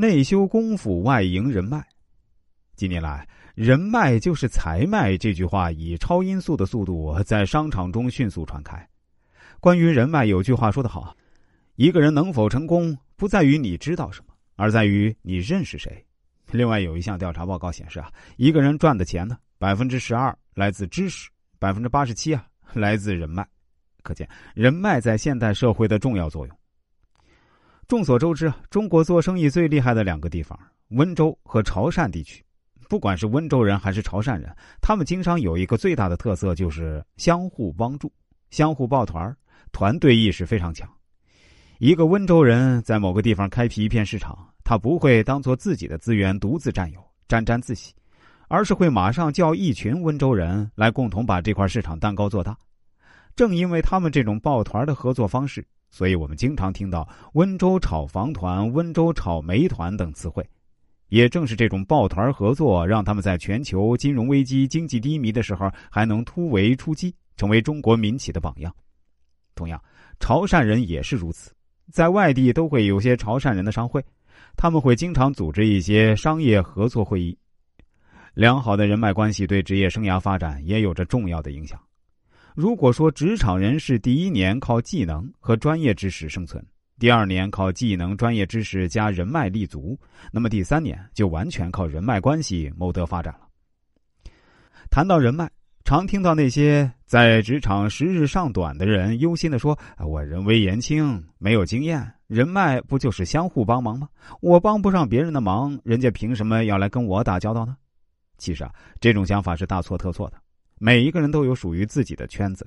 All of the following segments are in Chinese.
内修功夫，外赢人脉。近年来，“人脉就是财脉”这句话以超音速的速度在商场中迅速传开。关于人脉，有句话说得好：“一个人能否成功，不在于你知道什么，而在于你认识谁。”另外，有一项调查报告显示啊，一个人赚的钱呢，百分之十二来自知识，百分之八十七啊来自人脉。可见人脉在现代社会的重要作用。众所周知，中国做生意最厉害的两个地方——温州和潮汕地区。不管是温州人还是潮汕人，他们经商有一个最大的特色，就是相互帮助、相互抱团团队意识非常强。一个温州人在某个地方开辟一片市场，他不会当做自己的资源独自占有、沾沾自喜，而是会马上叫一群温州人来共同把这块市场蛋糕做大。正因为他们这种抱团的合作方式，所以我们经常听到“温州炒房团”“温州炒煤团”等词汇。也正是这种抱团合作，让他们在全球金融危机、经济低迷的时候还能突围出击，成为中国民企的榜样。同样，潮汕人也是如此，在外地都会有些潮汕人的商会，他们会经常组织一些商业合作会议。良好的人脉关系对职业生涯发展也有着重要的影响。如果说职场人士第一年靠技能和专业知识生存，第二年靠技能、专业知识加人脉立足，那么第三年就完全靠人脉关系谋得发展了。谈到人脉，常听到那些在职场时日尚短的人忧心的说：“我人微言轻，没有经验，人脉不就是相互帮忙吗？我帮不上别人的忙，人家凭什么要来跟我打交道呢？”其实啊，这种想法是大错特错的。每一个人都有属于自己的圈子，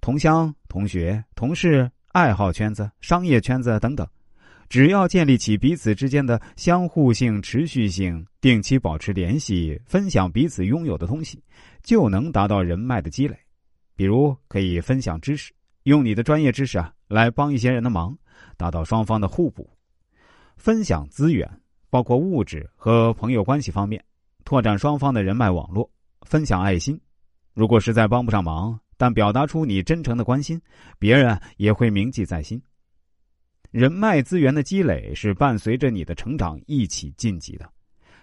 同乡、同学、同事。爱好圈子、商业圈子等等，只要建立起彼此之间的相互性、持续性，定期保持联系，分享彼此拥有的东西，就能达到人脉的积累。比如，可以分享知识，用你的专业知识啊来帮一些人的忙，达到双方的互补；分享资源，包括物质和朋友关系方面，拓展双方的人脉网络；分享爱心，如果实在帮不上忙。但表达出你真诚的关心，别人也会铭记在心。人脉资源的积累是伴随着你的成长一起晋级的。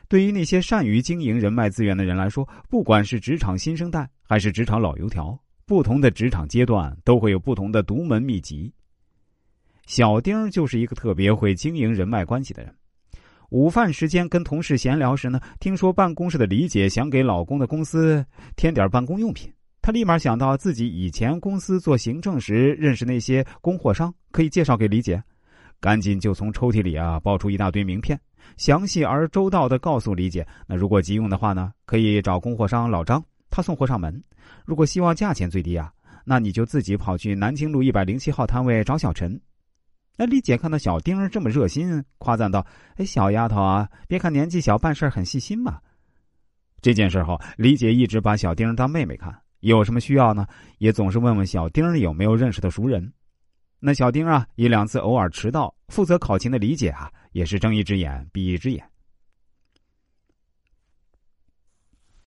对于那些善于经营人脉资源的人来说，不管是职场新生代还是职场老油条，不同的职场阶段都会有不同的独门秘籍。小丁就是一个特别会经营人脉关系的人。午饭时间跟同事闲聊时呢，听说办公室的李姐想给老公的公司添点办公用品。他立马想到自己以前公司做行政时认识那些供货商，可以介绍给李姐，赶紧就从抽屉里啊抱出一大堆名片，详细而周到的告诉李姐：那如果急用的话呢，可以找供货商老张，他送货上门；如果希望价钱最低啊，那你就自己跑去南京路一百零七号摊位找小陈。那李姐看到小丁这么热心，夸赞道：“哎，小丫头啊，别看年纪小，办事很细心嘛。”这件事后，李姐一直把小丁当妹妹看。有什么需要呢？也总是问问小丁有没有认识的熟人。那小丁啊，一两次偶尔迟到，负责考勤的李姐啊，也是睁一只眼闭一只眼。